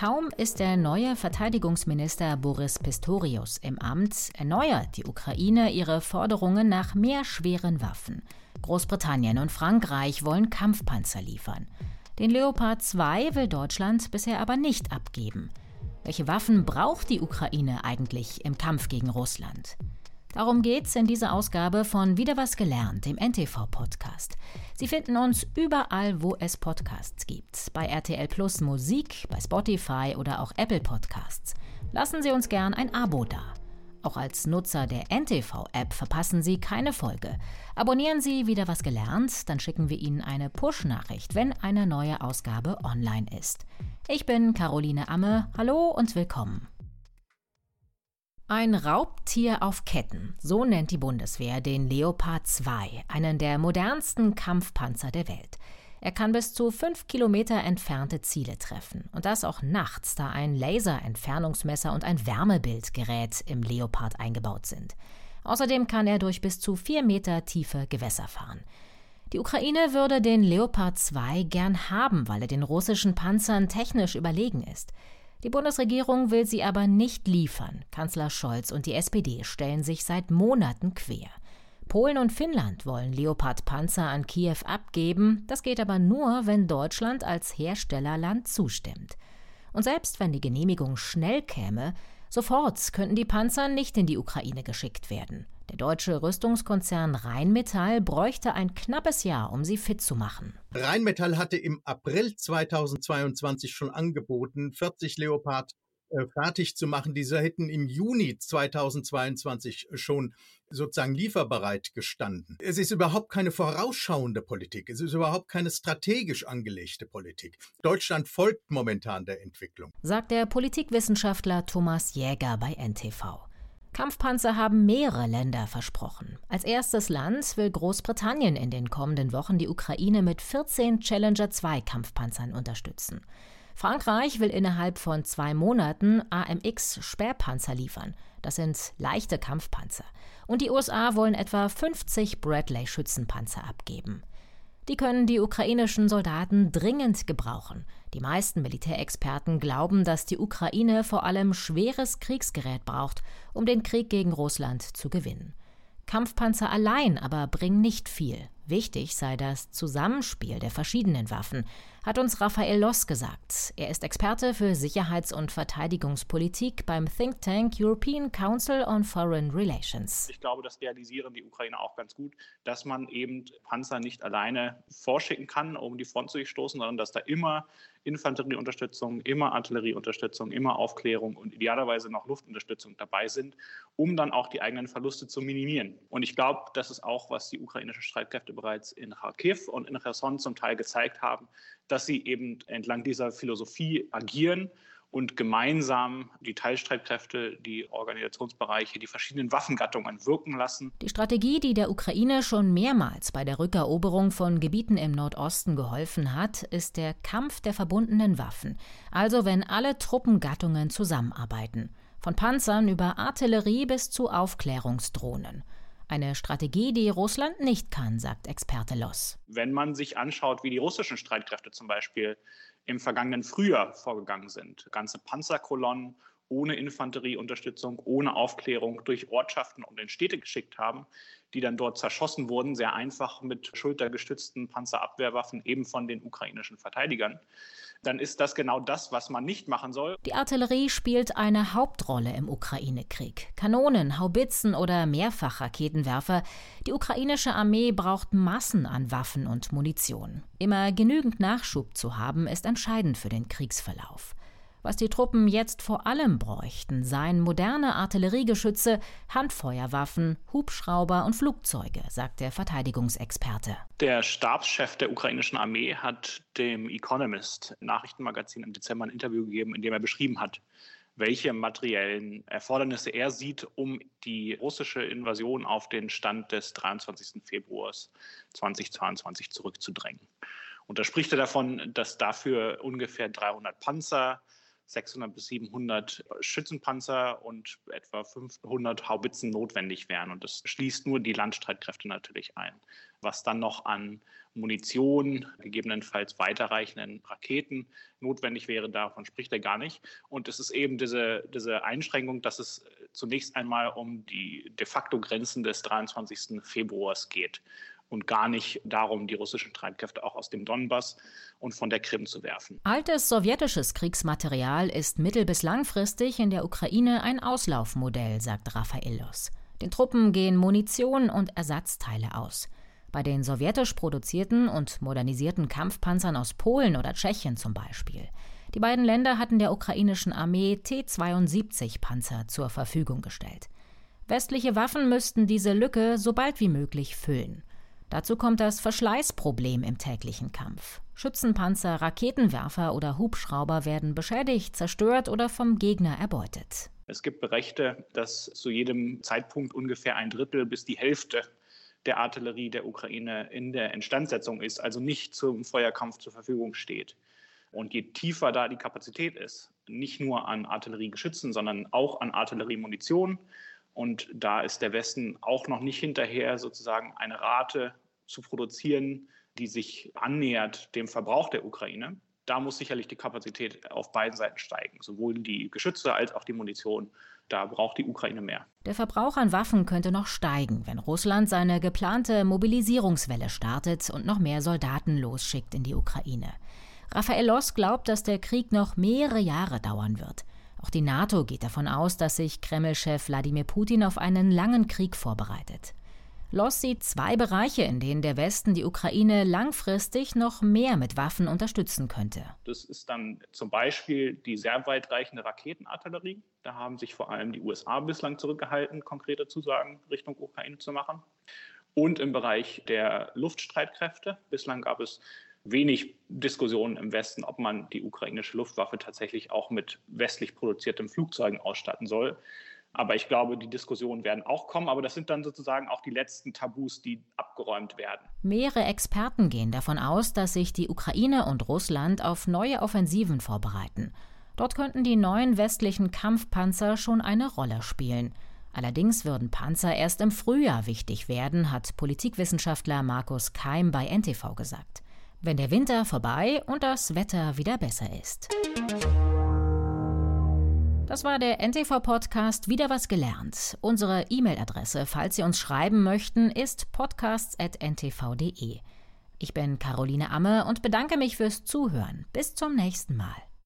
Kaum ist der neue Verteidigungsminister Boris Pistorius im Amt, erneuert die Ukraine ihre Forderungen nach mehr schweren Waffen. Großbritannien und Frankreich wollen Kampfpanzer liefern. Den Leopard 2 will Deutschland bisher aber nicht abgeben. Welche Waffen braucht die Ukraine eigentlich im Kampf gegen Russland? Darum geht's in dieser Ausgabe von Wieder was gelernt, dem NTV-Podcast. Sie finden uns überall, wo es Podcasts gibt. Bei RTL Plus Musik, bei Spotify oder auch Apple Podcasts. Lassen Sie uns gern ein Abo da. Auch als Nutzer der NTV-App verpassen Sie keine Folge. Abonnieren Sie wieder was gelernt, dann schicken wir Ihnen eine Push-Nachricht, wenn eine neue Ausgabe online ist. Ich bin Caroline Amme. Hallo und willkommen. Ein Raubtier auf Ketten, so nennt die Bundeswehr den Leopard 2, einen der modernsten Kampfpanzer der Welt. Er kann bis zu fünf Kilometer entfernte Ziele treffen. Und das auch nachts, da ein Laserentfernungsmesser und ein Wärmebildgerät im Leopard eingebaut sind. Außerdem kann er durch bis zu vier Meter tiefe Gewässer fahren. Die Ukraine würde den Leopard 2 gern haben, weil er den russischen Panzern technisch überlegen ist. Die Bundesregierung will sie aber nicht liefern. Kanzler Scholz und die SPD stellen sich seit Monaten quer. Polen und Finnland wollen Leopard-Panzer an Kiew abgeben. Das geht aber nur, wenn Deutschland als Herstellerland zustimmt. Und selbst wenn die Genehmigung schnell käme, sofort könnten die Panzer nicht in die Ukraine geschickt werden. Der deutsche Rüstungskonzern Rheinmetall bräuchte ein knappes Jahr, um sie fit zu machen. Rheinmetall hatte im April 2022 schon angeboten, 40 Leopard äh, fertig zu machen. Diese hätten im Juni 2022 schon sozusagen lieferbereit gestanden. Es ist überhaupt keine vorausschauende Politik. Es ist überhaupt keine strategisch angelegte Politik. Deutschland folgt momentan der Entwicklung. Sagt der Politikwissenschaftler Thomas Jäger bei NTV. Kampfpanzer haben mehrere Länder versprochen. Als erstes Land will Großbritannien in den kommenden Wochen die Ukraine mit 14 Challenger 2 Kampfpanzern unterstützen. Frankreich will innerhalb von zwei Monaten AMX-Sperrpanzer liefern. Das sind leichte Kampfpanzer. Und die USA wollen etwa 50 Bradley-Schützenpanzer abgeben. Die können die ukrainischen Soldaten dringend gebrauchen. Die meisten Militärexperten glauben, dass die Ukraine vor allem schweres Kriegsgerät braucht, um den Krieg gegen Russland zu gewinnen. Kampfpanzer allein aber bringen nicht viel. Wichtig sei das Zusammenspiel der verschiedenen Waffen, hat uns Raphael Loss gesagt. Er ist Experte für Sicherheits- und Verteidigungspolitik beim Think Tank European Council on Foreign Relations. Ich glaube, das realisieren die Ukrainer auch ganz gut, dass man eben Panzer nicht alleine vorschicken kann, um die Front zu durchstoßen, sondern dass da immer Infanterieunterstützung, immer Artillerieunterstützung, immer Aufklärung und idealerweise noch Luftunterstützung dabei sind, um dann auch die eigenen Verluste zu minimieren. Und ich glaube, das ist auch, was die ukrainischen Streitkräfte bereits in Kharkiv und in Cherson zum Teil gezeigt haben, dass sie eben entlang dieser Philosophie agieren und gemeinsam die Teilstreitkräfte, die Organisationsbereiche, die verschiedenen Waffengattungen wirken lassen. Die Strategie, die der Ukraine schon mehrmals bei der Rückeroberung von Gebieten im Nordosten geholfen hat, ist der Kampf der verbundenen Waffen. Also wenn alle Truppengattungen zusammenarbeiten. Von Panzern über Artillerie bis zu Aufklärungsdrohnen. Eine Strategie, die Russland nicht kann, sagt Experte Loss. Wenn man sich anschaut, wie die russischen Streitkräfte zum Beispiel im vergangenen Frühjahr vorgegangen sind, ganze Panzerkolonnen ohne Infanterieunterstützung, ohne Aufklärung durch Ortschaften und in Städte geschickt haben, die dann dort zerschossen wurden, sehr einfach mit schultergestützten Panzerabwehrwaffen eben von den ukrainischen Verteidigern, dann ist das genau das, was man nicht machen soll. Die Artillerie spielt eine Hauptrolle im Ukraine-Krieg. Kanonen, Haubitzen oder Mehrfachraketenwerfer. Die ukrainische Armee braucht Massen an Waffen und Munition. Immer genügend Nachschub zu haben, ist entscheidend für den Kriegsverlauf. Was die Truppen jetzt vor allem bräuchten, seien moderne Artilleriegeschütze, Handfeuerwaffen, Hubschrauber und Flugzeuge, sagt der Verteidigungsexperte. Der Stabschef der ukrainischen Armee hat dem Economist Nachrichtenmagazin im Dezember ein Interview gegeben, in dem er beschrieben hat, welche materiellen Erfordernisse er sieht, um die russische Invasion auf den Stand des 23. Februars 2022 zurückzudrängen. Und da spricht er davon, dass dafür ungefähr 300 Panzer, 600 bis 700 Schützenpanzer und etwa 500 Haubitzen notwendig wären. Und das schließt nur die Landstreitkräfte natürlich ein. Was dann noch an Munition, gegebenenfalls weiterreichenden Raketen notwendig wäre, davon spricht er gar nicht. Und es ist eben diese, diese Einschränkung, dass es zunächst einmal um die de facto Grenzen des 23. Februars geht und gar nicht darum, die russischen Streitkräfte auch aus dem Donbass und von der Krim zu werfen. Altes sowjetisches Kriegsmaterial ist mittel- bis langfristig in der Ukraine ein Auslaufmodell, sagt Raffaellos. Den Truppen gehen Munition und Ersatzteile aus. Bei den sowjetisch produzierten und modernisierten Kampfpanzern aus Polen oder Tschechien zum Beispiel. Die beiden Länder hatten der ukrainischen Armee T-72-Panzer zur Verfügung gestellt. Westliche Waffen müssten diese Lücke so bald wie möglich füllen. Dazu kommt das Verschleißproblem im täglichen Kampf. Schützenpanzer, Raketenwerfer oder Hubschrauber werden beschädigt, zerstört oder vom Gegner erbeutet. Es gibt Berichte, dass zu jedem Zeitpunkt ungefähr ein Drittel bis die Hälfte der Artillerie der Ukraine in der Instandsetzung ist, also nicht zum Feuerkampf zur Verfügung steht. Und je tiefer da die Kapazität ist, nicht nur an Artilleriegeschützen, sondern auch an Artilleriemunition, und da ist der Westen auch noch nicht hinterher, sozusagen eine Rate zu produzieren, die sich annähert dem Verbrauch der Ukraine. Da muss sicherlich die Kapazität auf beiden Seiten steigen, sowohl die Geschütze als auch die Munition. Da braucht die Ukraine mehr. Der Verbrauch an Waffen könnte noch steigen, wenn Russland seine geplante Mobilisierungswelle startet und noch mehr Soldaten losschickt in die Ukraine. Raphael Loss glaubt, dass der Krieg noch mehrere Jahre dauern wird. Auch die NATO geht davon aus, dass sich Kreml-Chef Wladimir Putin auf einen langen Krieg vorbereitet. Loss sieht zwei Bereiche, in denen der Westen die Ukraine langfristig noch mehr mit Waffen unterstützen könnte. Das ist dann zum Beispiel die sehr weitreichende Raketenartillerie. Da haben sich vor allem die USA bislang zurückgehalten, konkrete Zusagen Richtung Ukraine zu machen. Und im Bereich der Luftstreitkräfte. Bislang gab es wenig Diskussionen im Westen, ob man die ukrainische Luftwaffe tatsächlich auch mit westlich produzierten Flugzeugen ausstatten soll. Aber ich glaube, die Diskussionen werden auch kommen. Aber das sind dann sozusagen auch die letzten Tabus, die abgeräumt werden. Mehrere Experten gehen davon aus, dass sich die Ukraine und Russland auf neue Offensiven vorbereiten. Dort könnten die neuen westlichen Kampfpanzer schon eine Rolle spielen. Allerdings würden Panzer erst im Frühjahr wichtig werden, hat Politikwissenschaftler Markus Keim bei NTV gesagt wenn der Winter vorbei und das Wetter wieder besser ist. Das war der NTV-Podcast Wieder was gelernt. Unsere E-Mail-Adresse, falls Sie uns schreiben möchten, ist podcasts.ntv.de. Ich bin Caroline Amme und bedanke mich fürs Zuhören. Bis zum nächsten Mal.